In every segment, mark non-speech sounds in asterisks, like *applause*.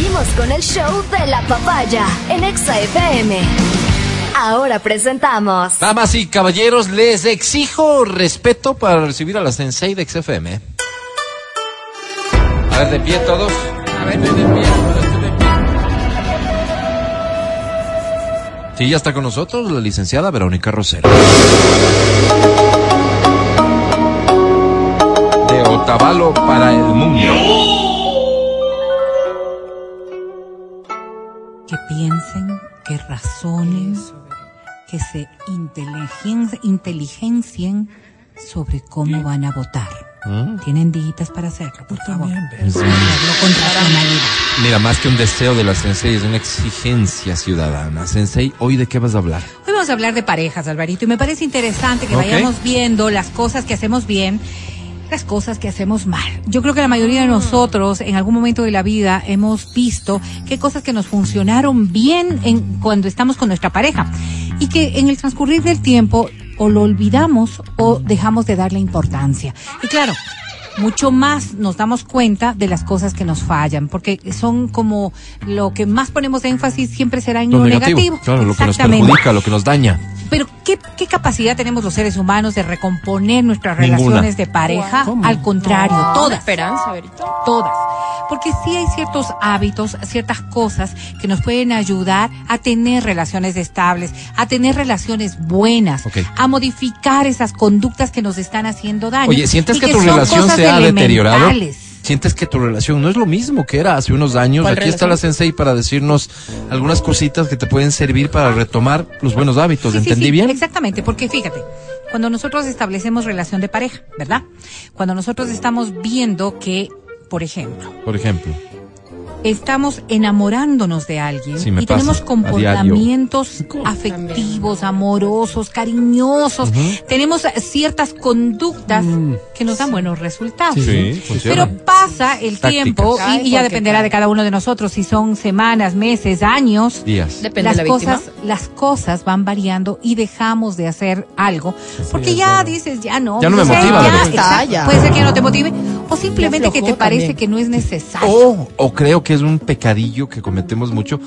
Seguimos con el show de la papaya en Exa. Ahora presentamos. Damas y caballeros, les exijo respeto para recibir a la Sensei de XFM. A ver, de pie todos. A ver, de pie. de. Sí, ya está con nosotros la licenciada Verónica Rosero. De Otavalo para el mundo. Que piensen, que razonen, que se inteligen- inteligencien sobre cómo van a votar. Tienen dígitas para hacerlo, por favor. Con racionalidad. Mira, más que un deseo de la Sensei, es una exigencia ciudadana. Sensei, ¿hoy de qué vas a hablar? Hoy vamos a hablar de parejas, Alvarito, y me parece interesante que vayamos viendo las cosas que hacemos bien, las cosas que hacemos mal. Yo creo que la mayoría de nosotros en algún momento de la vida hemos visto qué cosas que nos funcionaron bien en, cuando estamos con nuestra pareja y que en el transcurrir del tiempo o lo olvidamos o dejamos de darle importancia. Y claro, mucho más nos damos cuenta de las cosas que nos fallan, porque son como lo que más ponemos énfasis siempre será en lo, negativo. Claro, lo que nos Exactamente. perjudica, lo que nos daña. Pero ¿qué, ¿qué capacidad tenemos los seres humanos de recomponer nuestras Ninguna. relaciones de pareja? Al contrario, todas. esperanza, Verito. Todas. Porque sí hay ciertos hábitos, ciertas cosas que nos pueden ayudar a tener relaciones estables, a tener relaciones buenas, a modificar esas conductas que nos están haciendo daño. Oye, ¿sientes y que, tu relación se ha deteriorado? ¿Sientes que tu relación no es lo mismo que era hace unos años? ¿Cuál Aquí está la? Sensei para decirnos algunas cositas que te pueden servir para retomar los buenos hábitos. Sí, sí, ¿Entendí sí, bien? Exactamente, porque fíjate, cuando nosotros establecemos relación de pareja, ¿verdad? Cuando nosotros estamos viendo que, por ejemplo, Por ejemplo. Estamos enamorándonos de alguien Sí, y tenemos comportamientos afectivos, amorosos, cariñosos, tenemos ciertas conductas que nos dan buenos resultados. Mm. Sí. Pero pasa el Tácticas. tiempo y, Ay, y ya dependerá de cada uno de nosotros si son semanas, meses, años. Días. Depende las de la víctima. cosas, las cosas van variando y dejamos de hacer algo porque ya dices ya no, Ya no me motiva, ya, Ya. puede ser que no te motive o simplemente que te parece también. que no es necesario. O, o creo que es un pecadillo que cometemos mucho.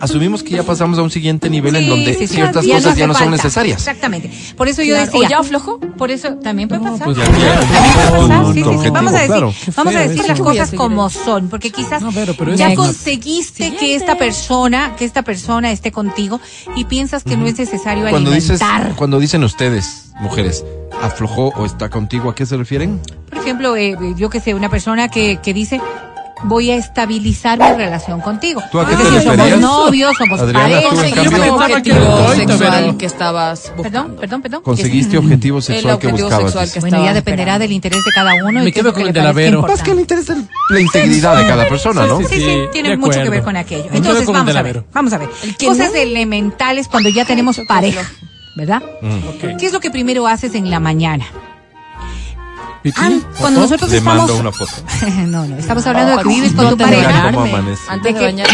Asumimos que ya pasamos a un siguiente nivel en donde sí, sí, ciertas ya cosas ya no son falta. necesarias. Exactamente. Por eso yo Claro, decía. ¿o ya aflojó? Por eso también puede pasar. pues Vamos a decir, claro. Vamos a decir las cosas como son, porque quizás No, pero- pero es ya conseguiste que esta persona, que esta persona esté contigo y piensas que no es necesario Cuando dices, alimentar. cuando dicen ustedes, mujeres, aflojó o está contigo, ¿a qué se refieren? Por ejemplo, eh, yo que sé, una persona que, que dice voy a estabilizar mi relación contigo. ¿Tú a qué Porque te si somos novios, somos Adriana, ¿tú en pareja. Conseguiste objetivo sexual que estabas buscando. Perdón, perdón, perdón. Conseguiste objetivo sexual que buscabas. sexual dice. que Bueno, ya dependerá esperando. del interés de cada uno. Me quedo con el de la Vero. Más que el interés es la integridad de cada persona, ¿no? Sí, sí, Sí, tiene de mucho que ver con aquello. Entonces, vamos de a ver. Vamos a ver. Cosas no. elementales cuando ya tenemos pareja. ¿verdad? Ok. ¿Qué es lo que primero haces en la mañana? Ah, cuando nosotros Le estamos... mando una foto. *laughs* no, no, estamos hablando de que vives con no tu pareja. Antes de que- no,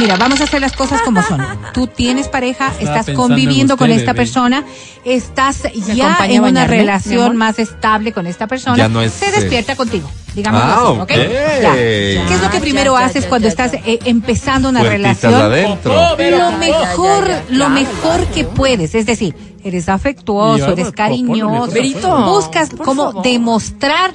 mira, vamos a hacer las cosas como son. Tú tienes pareja, estás conviviendo en con esta bebé. persona, estás ya en una bañarme, relación más estable con esta persona, Ya no es, se eh, despierta contigo. Digamos Ah, así, ¿ok? ok. Ya. ¿Qué es lo que primero ya, haces ya, cuando ya, estás ya. eh, empezando una Puertitas relación? adentro. Lo mejor, ya, ya, lo mejor que puedes, es decir, eres afectuoso, eres pues, cariñoso, buscas por como favor. demostrar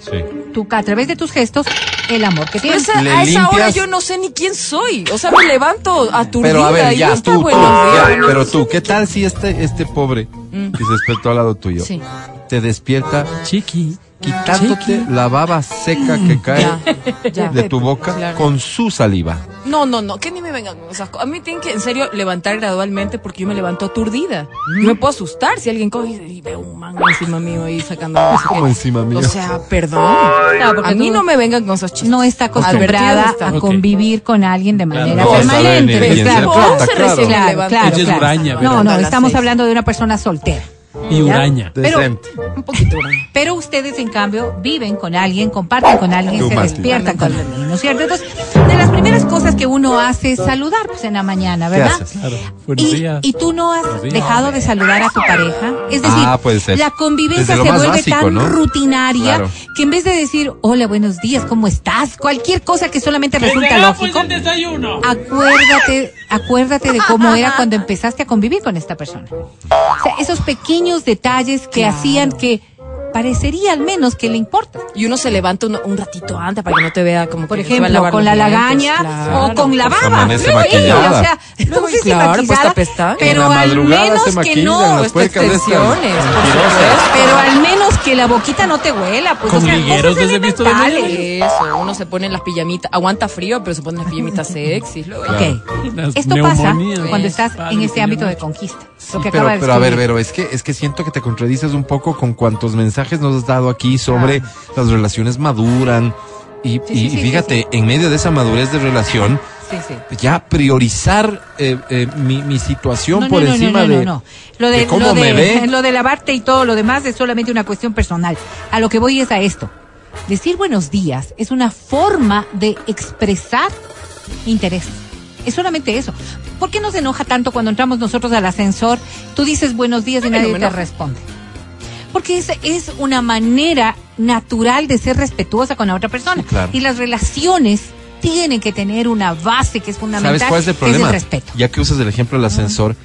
tu, a través de tus gestos el amor que Pero tienes. esa- Le a esa hora yo no sé ni quién soy. O sea, me levanto aturdida. Pero a ver, y ya, tú, ya, buenos pero tú, ¿qué tal si este, este pobre que se despertó al lado tuyo Sí. te despierta Chiqui. Quitándote Chiqui. la baba seca que cae Ya, ya. de tu boca Claro. con su saliva? No, no, no, que ni me vengan con esas cosas. A mí tienen que, en serio, levantar gradualmente porque yo me levanto aturdida. Yo me puedo asustar si alguien coge y, veo un mango encima mío ahí sacando. no ¿Cómo encima mío? O sea, perdón. Claro, porque a mí no me vengan con esos chistes. no está acostumbrada a convivir con alguien de manera No, permanente. Claro, claro, claro. claro, claro, claro. No, no, estamos seis. hablando de una persona soltera. Y huraña. Pero, Decente. Un poquito. ¿no? pero ustedes, en cambio, viven con alguien, comparten con alguien, Tú, se despiertan con alguien, ¿no es cierto? Entonces, de las primeras cosas que uno hace es saludar, pues, en la mañana, ¿Qué ¿verdad? haces? Claro. Buenos Y, días. y tú no has días. dejado de saludar a tu pareja. Es decir, Ah, puede ser. la convivencia se vuelve básico, tan ¿no? rutinaria Claro. que en vez de decir, hola, buenos días, ¿cómo estás? Cualquier cosa que solamente resulta lógico. el desayuno. Acuérdate, acuérdate de cómo era cuando empezaste a convivir con esta persona. O sea, esos pequeños detalles que hacían que parecería al menos que le importa. Y uno se levanta un, un ratito antes para que no te vea como Por que se va a ejemplo, con la dientes, lagaña claro. o con la baba. amanece Sí, maquillada. o sea, no sé si claro, puesta pestañas. pero En al menos se que no, mentirosas. supuesto. pero al menos que la boquita no te huela, pues Con o sea, ligueros cosas elementales. Eso, uno se pone las pijamitas, aguanta frío, pero se pone las pijamitas sexy. luego- Ok. Unas Esto pasa cuando estás Padre, en este ámbito de conquista. Sí, lo que pero, acaba de pero a ver, pero es que es que siento que te contradices un poco con cuantos mensajes nos has dado aquí sobre las relaciones maduran y, Sí, y- sí, fíjate, en medio de esa madurez de relación, ya priorizar eh, eh, mi, mi situación No, por no, encima no, no, de. Lo de, de cómo lo de, me ve. *laughs* Lo de lavarte y todo lo demás es solamente una cuestión personal. A lo que voy es a esto. Decir buenos días es una forma de expresar interés. Es solamente eso. ¿Por qué nos enoja tanto cuando entramos nosotros al ascensor? Tú dices buenos días y nadie te responde. Porque es, es una manera natural de ser respetuosa con la otra persona. Sí, claro. Y las relaciones tienen que tener una base que es fundamental. ¿Sabes cuál es el problema? el respeto. Ya que usas el ejemplo del ascensor,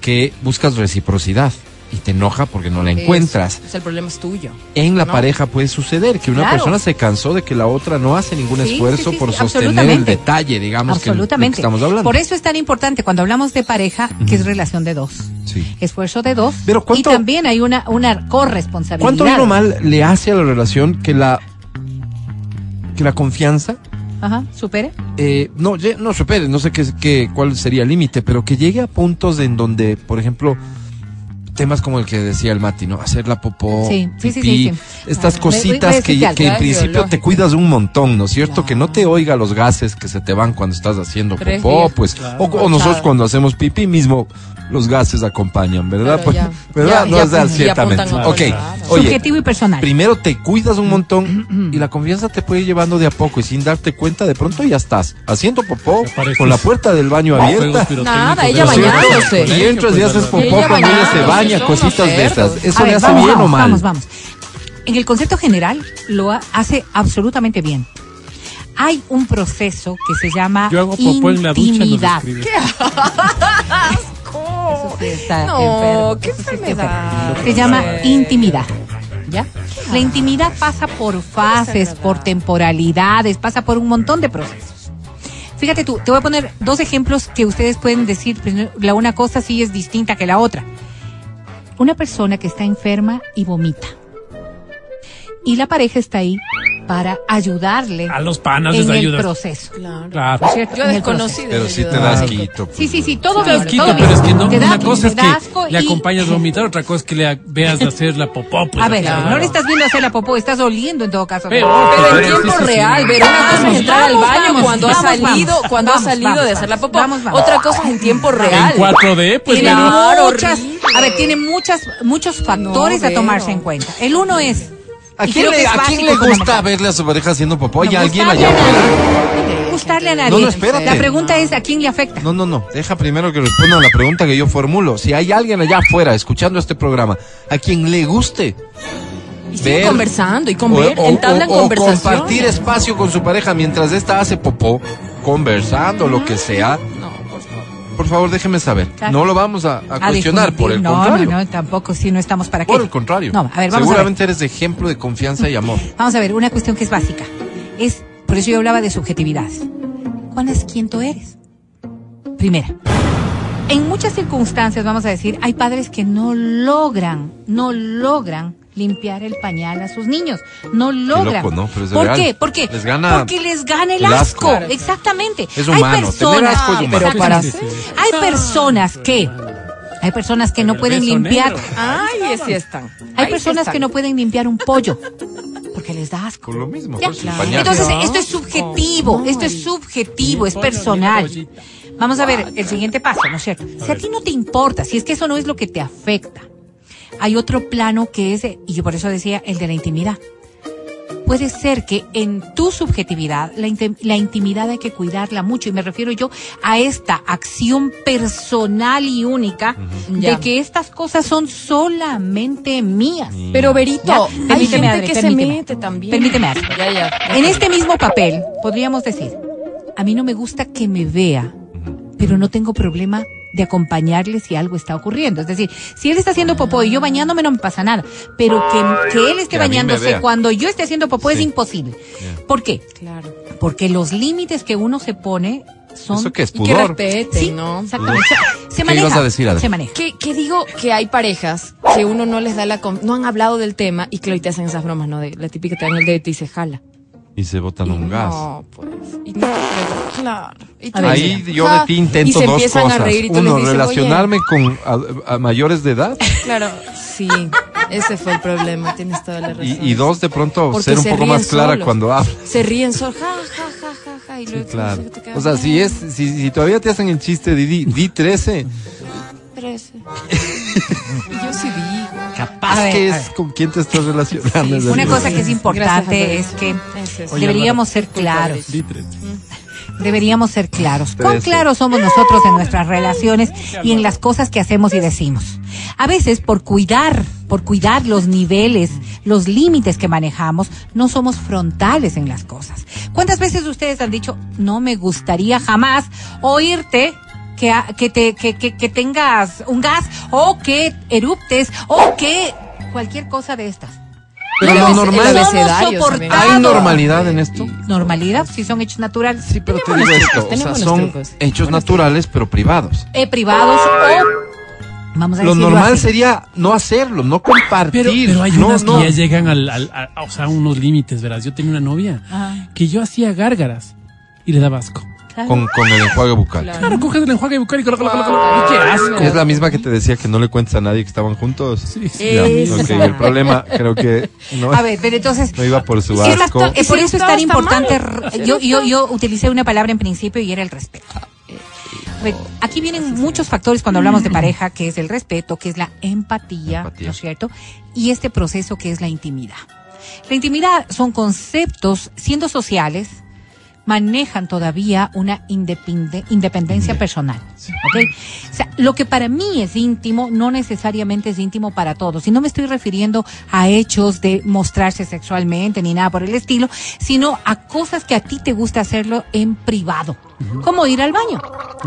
que buscas reciprocidad y te enoja porque no la Eso. encuentras. O sea, el problema es tuyo. En la No. pareja puede suceder que una Claro. persona se cansó de que la otra no hace ningún Sí, esfuerzo sí, sí, por sostener el detalle, digamos, que, que Absolutamente. estamos hablando. Por eso es tan importante cuando hablamos de pareja, que es relación de dos. Sí. Esfuerzo de dos. Pero ¿cuánto- y también hay una, una corresponsabilidad. ¿Cuánto o mal le hace a la relación que la que la confianza Ajá, supere. eh, no no supere, no sé qué, qué cuál sería el límite, pero que llegue a puntos en donde, por ejemplo, temas como el que decía el Mati, ¿no? Hacer la popó, Sí, sí, sí, pipí, sí, sí. estas Ah, cositas que, en principio te cuidas un montón, ¿no es cierto? Que no te oiga los gases que se te van cuando estás haciendo popó, pues, Claro. o, o nosotros cuando hacemos pipí mismo, los gases acompañan, ¿verdad? Pues, ya. ¿Verdad? Ya, no ya ya ciertamente. Ok, oye, Subjetivo y personal. primero te cuidas un montón *clears throat* y la confianza te puede ir llevando de a poco y sin darte cuenta de pronto ya estás haciendo popó con la puerta del baño abierta Nada, ella bañándose. y entras y haces popó ella cuando ella se baña, cositas de esas. ¿Eso A le ver, hace vamos, bien vamos, o mal? Vamos, vamos. En el concepto general lo ha- hace absolutamente bien. Hay un proceso que se llama Yo hago popó en la ducha, nos intimidad. escribe. *laughs* Eso sí está No, enfermo, qué eso sí está enfermedad. enfermo. Se llama intimidad. ¿Ya? La intimidad pasa por fases, por temporalidades, pasa por un montón de procesos. Fíjate tú, te voy a poner dos ejemplos que ustedes pueden decir, pues, la una cosa sí es distinta que la otra. Una persona que está enferma y vomita. Y la pareja está ahí para ayudarle A los panas les en el ayudas. proceso. Claro. Claro. ¿no es cierto? Yo En el desconocí Pero sí te das quito. Sí, sí, sí, todo Te das quito, pero es que no, Te da- una cosa es que le y- acompañas a vomitar, *laughs* otra cosa es que le veas hacer la popó. Pues, A ver, claro. no le estás viendo hacer la popó, estás oliendo en todo caso. Pero- Pero en Sí, tiempo sí, sí. real, ver una cosa es entrar al baño vamos, cuando vamos, ha salido, vamos, cuando vamos, ha salido vamos, de hacer la popó. vamos, vamos. Otra cosa es en tiempo En real. 4D, pues tiene muchas, a ver, tiene muchas, muchos factores a tomarse en cuenta. El uno es, ¿A y quién le, a quién gusta verle a su pareja haciendo popó? Hay No, alguien gustarle allá a afuera. Gustarle a nadie. No, no, espérate. La pregunta es, ¿a quién le afecta? No, no, no. Deja primero que respondan la pregunta que yo formulo. Si hay alguien allá afuera escuchando este programa a quien le guste Y ver conversando y o, conver, o- entablan o- o conversación. compartir espacio con su pareja mientras esta hace popó, conversando, lo que sea, por favor. déjeme saber. Claro. No lo vamos a, a A cuestionar, por el no, contrario. No, no, tampoco, sí, no estamos para qué. Por el contrario. No, a ver, vamos a ver. Seguramente eres ejemplo de confianza y amor. *laughs* Vamos a ver, una cuestión que es básica. Es, por eso yo hablaba de subjetividades. ¿Cuál es quién tú eres? Primera. En muchas circunstancias, vamos a decir, hay padres que no logran, no logran limpiar el pañal a sus niños. No logran. loco, ¿no? Pero es ¿Por real. qué? ¿Por qué? Les gana Porque les gana el, el asco. asco. Exactamente. Es Hay humano, tener personas, asco es humano. Pero para Sí, sí, sí. hay personas que, hay personas que no pueden limpiar. Ay, sí están. Hay personas que no pueden limpiar un pollo porque les da asco. Con lo mismo. Entonces, esto es subjetivo, No, esto es subjetivo, es personal. Vamos a ver el siguiente paso, ¿no es cierto? Si a ti no te importa, si es que eso no es lo que te afecta, hay otro plano que es, y yo por eso decía, el de la intimidad. Puede ser que en tu subjetividad, la, intim- la intimidad hay que cuidarla mucho, y me refiero yo a esta acción personal y única de que estas cosas son solamente mías. Pero Berito, Ya, hay permíteme, gente Adri, que se permíteme. mete también. Permíteme, Adri. Ya, ya. En este mismo papel, podríamos decir, a mí no me gusta que me vea, pero no tengo problema de acompañarle si algo está ocurriendo. Es decir, si él está haciendo popó y yo bañándome no me pasa nada, pero que, que él esté Que bañándose cuando yo esté haciendo popó es imposible. ¿Por qué? Claro. Porque los límites que uno se pone son... ¿Eso qué es? Y que ¿Pudor? respeten, Sí, ¿no? exactamente. Se ¿Qué maneja. ibas a decir, Adri? se maneja. Que, que digo que hay parejas que uno no les da la... con- No han hablado del tema y claro, y te hacen esas bromas, ¿no? De la típica que te dan el dedo y se jala. Y se botan Y un gas. No, pues. Y claro. Ver, Ahí yo de ti intento y dos cosas. A reír y Uno, relacionarme con a, a mayores de edad. *laughs* Claro, sí. Ese fue el problema. Tienes toda la razón. Y, y dos, de pronto Porque ser un se poco más clara solos. cuando habla. Se ríen solo. Ja, ja, ja, ja, ja. Y Sí, luego tú claro. te O sea, si es, si, si todavía te hacen el chiste de di, di 13, Trece. Y *laughs* yo sí digo. Capaz ver, que es con quién te estás relacionando. Sí, Una cosa que es importante Gracias, es que. Oye, *laughs* deberíamos ser claros. Deberíamos ser claros. ¿Cuán claros somos nosotros en nuestras relaciones y en las cosas que hacemos y decimos? A veces, por cuidar, por cuidar los niveles, los límites que manejamos, no somos frontales en las cosas. ¿Cuántas veces ustedes han dicho, no me gustaría jamás oírte que, que, te, que, que, que tengas un gas o que eruptes o que cualquier cosa de estas? Pero lo normal. ¿Hay normalidad en esto? Normalidad, si son hechos naturales. Sí, pero te Tenemos digo esto, o sea, son trucos. hechos naturales pero privados. eh, privados o vamos a Lo normal así. sería no hacerlo, no compartir. Pero, pero hay no, unas no. que ya llegan al, al- a, o sea, a unos límites, verás. Yo tenía una novia Ajá, que yo hacía gárgaras y le daba asco. Claro. con, con el enjuague bucal. Claro, coges el enjuague bucal y colo. ¡Ay, qué asco! Es la misma que te decía que no le cuentes a nadie que estaban juntos. Sí, sí. Ya, Esa. ok, el problema creo que no, A ver, pero entonces no iba por su es asco. eh, por eso es tan importante. Yo, yo, yo utilicé una palabra en principio y era el respeto. A ver, aquí vienen muchos factores cuando hablamos de pareja, que es el respeto, que es la empatía, Empatía. ¿no es cierto? Y este proceso que es la intimidad. La intimidad son conceptos, siendo sociales, manejan todavía una independe- independencia personal. ¿ok? O sea, lo que para mí es íntimo no necesariamente es íntimo para todos. Y no me estoy refiriendo a hechos de mostrarse sexualmente ni nada por el estilo, sino a cosas que a ti te gusta hacerlo en privado. Como ir al baño.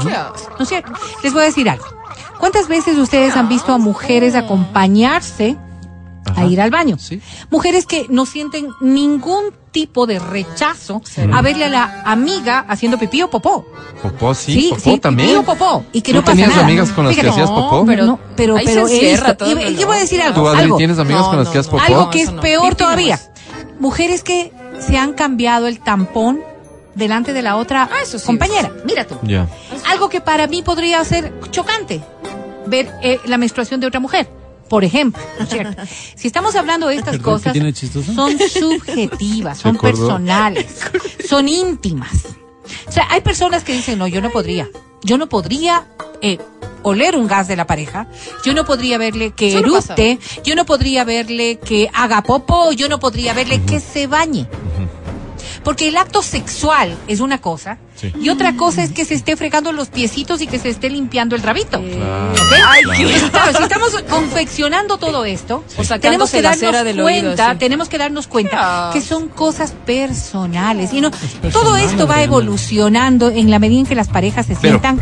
¿No es cierto? Les voy a decir algo. ¿Cuántas veces ustedes han visto a mujeres acompañarse Ajá. a ir al baño? Sí. Mujeres que no sienten ningún tipo de rechazo a verle a la amiga haciendo pipí o popó. Popó, sí, popó también. pipí o popó. Y que ¿Tú no pasa tenías nada. amigas con las que hacías popó? pero, no, pero, Ahí se pero encierra esto- todo y- el y, voy a decir algo. ¿Tú, Adri, algo, tienes amigas No, con las que has no. popó? algo que es peor todavía. Mujeres que se han cambiado el tampón delante de la otra Ah, eso sí. compañera. Mira tú. Algo que para mí podría ser chocante, ver eh, la menstruación de otra mujer, por ejemplo, ¿no es cierto? *laughs* Si estamos hablando de estas Perdón, ¿qué cosas, son subjetivas, ¿Se *laughs* son personales, son íntimas. O sea, hay personas que dicen, no, yo no podría, yo no podría eh, oler un gas de la pareja, yo no podría verle que Eso no yo no podría verle que haga popo, yo no podría verle que se bañe. Porque el acto sexual es una cosa Sí. y otra cosa es que se esté fregando los piecitos y que se esté limpiando el rabito. Entonces, claro, si estamos confeccionando todo esto, O sacándose tenemos que la darnos oído, cuenta, sí. tenemos que darnos cuenta que son cosas personales y no todo personal, esto va evolucionando en la medida en que las parejas se Pero- sientan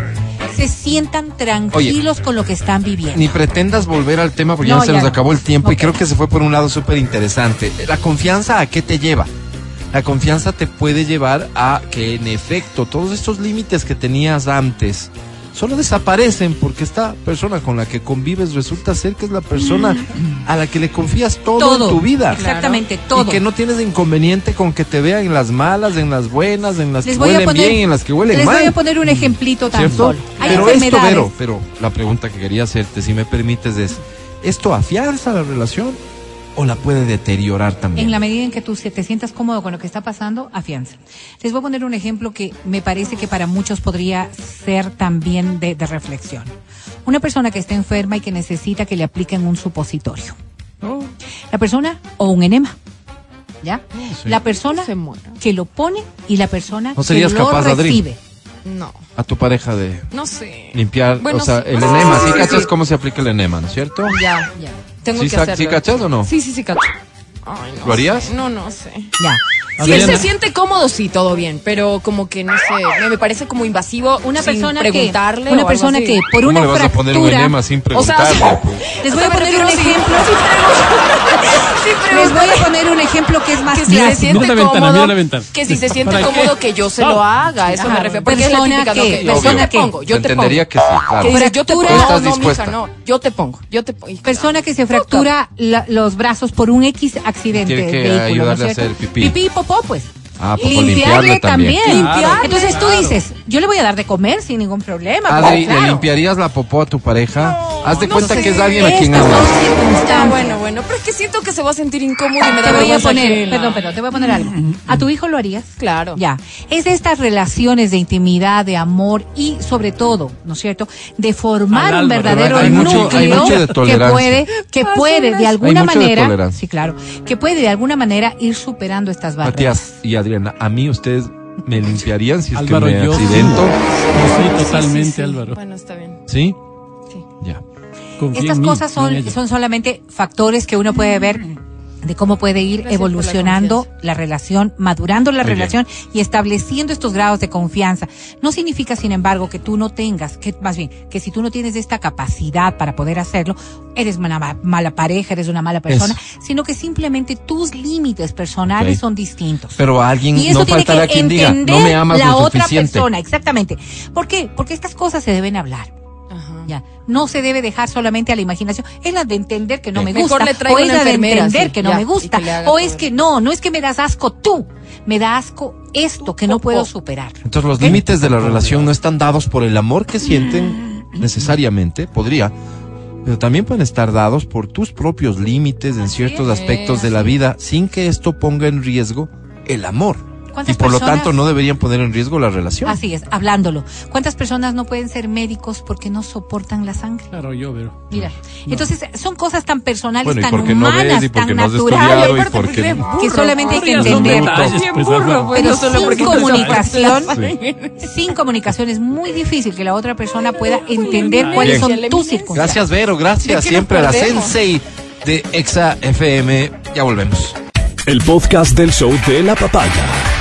se sientan tranquilos con lo que están viviendo. Ni pretendas volver al tema porque No, ya se ya nos no. acabó el tiempo y creo que se fue por un lado súper interesante. La confianza a qué te lleva? La confianza te puede llevar a que en efecto todos estos límites que tenías antes solo desaparecen porque esta persona con la que convives resulta ser que es la persona a la que le confías todo, todo en tu vida. Exactamente, todo. Y que no tienes inconveniente con que te vean en las malas, en las buenas, en las Les que huelen poner- bien, en las que huelen Les mal. voy a poner un ejemplito tan ¿Cierto? Hay Pero esto. Vero, pero la pregunta que quería hacerte, si me permites, es, ¿esto afianza la relación o la puede deteriorar también? En la medida en que tú te sientas cómodo con lo que está pasando, afianza. Les voy a poner un ejemplo que me parece que para muchos podría ser también de, de reflexión. Una persona que está enferma y que necesita que le apliquen un supositorio. La persona o un enema. ¿Ya? La persona Se que lo pone y la persona ¿No serías que lo capaz, Adri? recibe. No, A tu pareja de no sé. limpiar, Bueno, o sea, sí. el Sí, enema. sí, ¿Sí sí, cachas sí. cómo se aplica el enema, no es cierto? Ya, ya. Tengo ¿Sí que sa- hacerlo. sí cachas o no? Sí, sí, sí, cacho. Ay, no ¿Lo harías? sé. No, no sé. Ya. Si él se siente cómodo, sí, todo bien, pero como que no sé, me, me parece como invasivo Una sin persona que preguntarle una o algo persona así. que por ¿Cómo una le vas a poner un fractura enema sin O sea, preguntarle? o sea, pues? Les voy a me poner un ejemplo. si *laughs* Les voy a poner un ejemplo que es más que si Mira, se siente mira la ventana, cómodo, mira la ventana. que si se siente cómodo que yo se lo haga, eso me Ajá. refiero, porque es la Persona ¿no? que- que yo persona te que- pongo, yo te entendería pongo. que sí, claro. Que dices, yo te Fractura- pongo, Estás no, mija, no, yo te pongo, yo te pongo. Persona que se fractura la- los brazos por un X accidente Tiene que de vehículo, ¿no ayudarle a hacer pipí. Pipí pues. Ah, popó, Limpiarle limpiarle también. también. Claro, Entonces tú dices, yo le voy a dar de comer sin ningún problema. Adri, ¿le limpiarías la popó a tu pareja? Haz de no cuenta sé. que es alguien a quien amas. circunstancias. bueno, bueno, pero es que siento que se va a sentir incómodo y me da Te voy a poner, ajena. perdón, perdón, te voy a poner algo. ¿A tu hijo lo harías? Claro. Ya. Es de estas relaciones de intimidad, de amor y sobre todo, ¿no es cierto? De formar un verdadero hay mucho- núcleo hay mucho de que puede, que puede de alguna Hay mucho de manera, tolerancia. sí, claro, que puede de alguna manera ir superando estas barreras. Matías y Adriana, a mí ustedes me limpiarían si es Álvaro, que me yo- accidento. Sí, totalmente, Sí, sí, sí. Álvaro. Bueno, está bien. ¿Sí? Sí. Ya. Confía Estas cosas son, son solamente factores que uno puede ver de cómo puede ir Gracias por la evolucionando la, relación, madurando la Muy bien. relación y estableciendo estos grados de confianza. No significa, sin embargo, que tú no tengas, que más bien, que si tú no tienes esta capacidad para poder hacerlo, eres una ma- mala pareja, eres una mala persona, sino que simplemente tus límites personales son distintos. Pero a alguien Y eso no tiene faltará que quien diga, entender no me amas la lo otra suficiente. persona, exactamente. ¿Por qué? Porque estas cosas se deben hablar. Ya, no se debe dejar solamente a la imaginación. Es la de entender que no Sí. me Mejor gusta. le traigo o es una la de entender sí, que no ya, me gusta. le O es que no, no es que me das asco tú. Me da asco esto que no puedo superar. Entonces los ¿Ok? límites de la relación no están dados por el amor que sienten necesariamente, podría, pero también pueden estar dados por tus propios límites en ciertos es, aspectos de la vida sin que esto ponga en riesgo el amor. Y ¿Cuántas por lo tanto no deberían poner en riesgo la relación. Así es, hablándolo. ¿Cuántas personas no pueden ser médicos porque no soportan la sangre? Claro, yo, pero. Mira, entonces son cosas tan personales, Bueno, y tan porque no humanas, ves y porque tan no naturales, y porque... burro, que solamente hay que entender. pues, burro, pues, Pero solo sin comunicación, Sí. sin comunicación es muy difícil que la otra persona pueda entender cuáles son tus circunstancias. Gracias Vero, ¿De gracias siempre a la? Sensei de Exa FM. Ya volvemos. El podcast del show de la papaya.